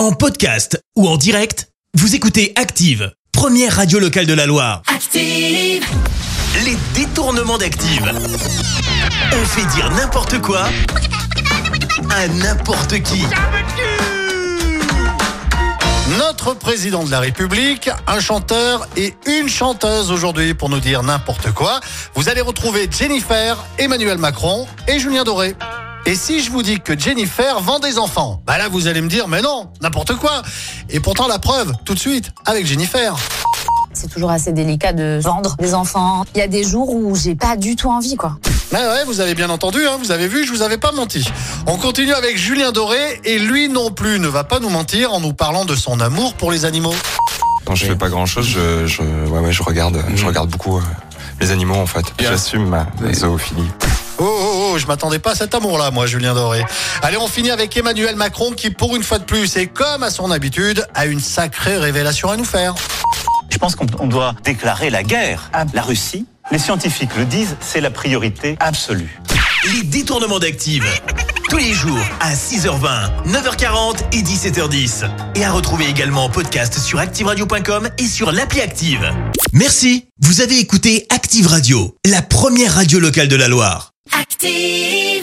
En podcast ou en direct, vous écoutez Active, première radio locale de la Loire. Active. Les détournements d'Active. On fait dire n'importe quoi à n'importe qui. Notre président de la République, un chanteur et une chanteuse aujourd'hui pour nous dire n'importe quoi. Vous allez retrouver Jennifer, Emmanuel Macron et Julien Doré. Et si je vous dis que Jennifer vend des enfants Bah là vous allez me dire mais non, n'importe quoi. Et pourtant la preuve, tout de suite, avec Jennifer. C'est toujours assez délicat de vendre des enfants. Il y a des jours où j'ai pas du tout envie, quoi. Ouais, ouais, vous avez bien entendu, hein, vous avez vu, je vous avais pas menti. On continue avec Julien Doré et lui non plus ne va pas nous mentir en nous parlant de son amour pour les animaux. Quand je fais pas grand chose, je, je, ouais, ouais, je regarde, je regarde beaucoup euh, les animaux en fait. J'assume ma zoophilie. Oh, oh, oh, je m'attendais pas à cet amour-là, moi, Julien Doré. Allez, on finit avec Emmanuel Macron qui, pour une fois de plus, et comme à son habitude, a une sacrée révélation à nous faire. Je pense qu'on on doit déclarer la guerre à la Russie. Les scientifiques le disent, c'est la priorité absolue. Les détournements d'Active. Tous les jours à 6h20, 9h40 et 17h10. Et à retrouver également en podcast sur ActiveRadio.com et sur l'appli Active. Merci. Vous avez écouté Active Radio, la première radio locale de la Loire. Active.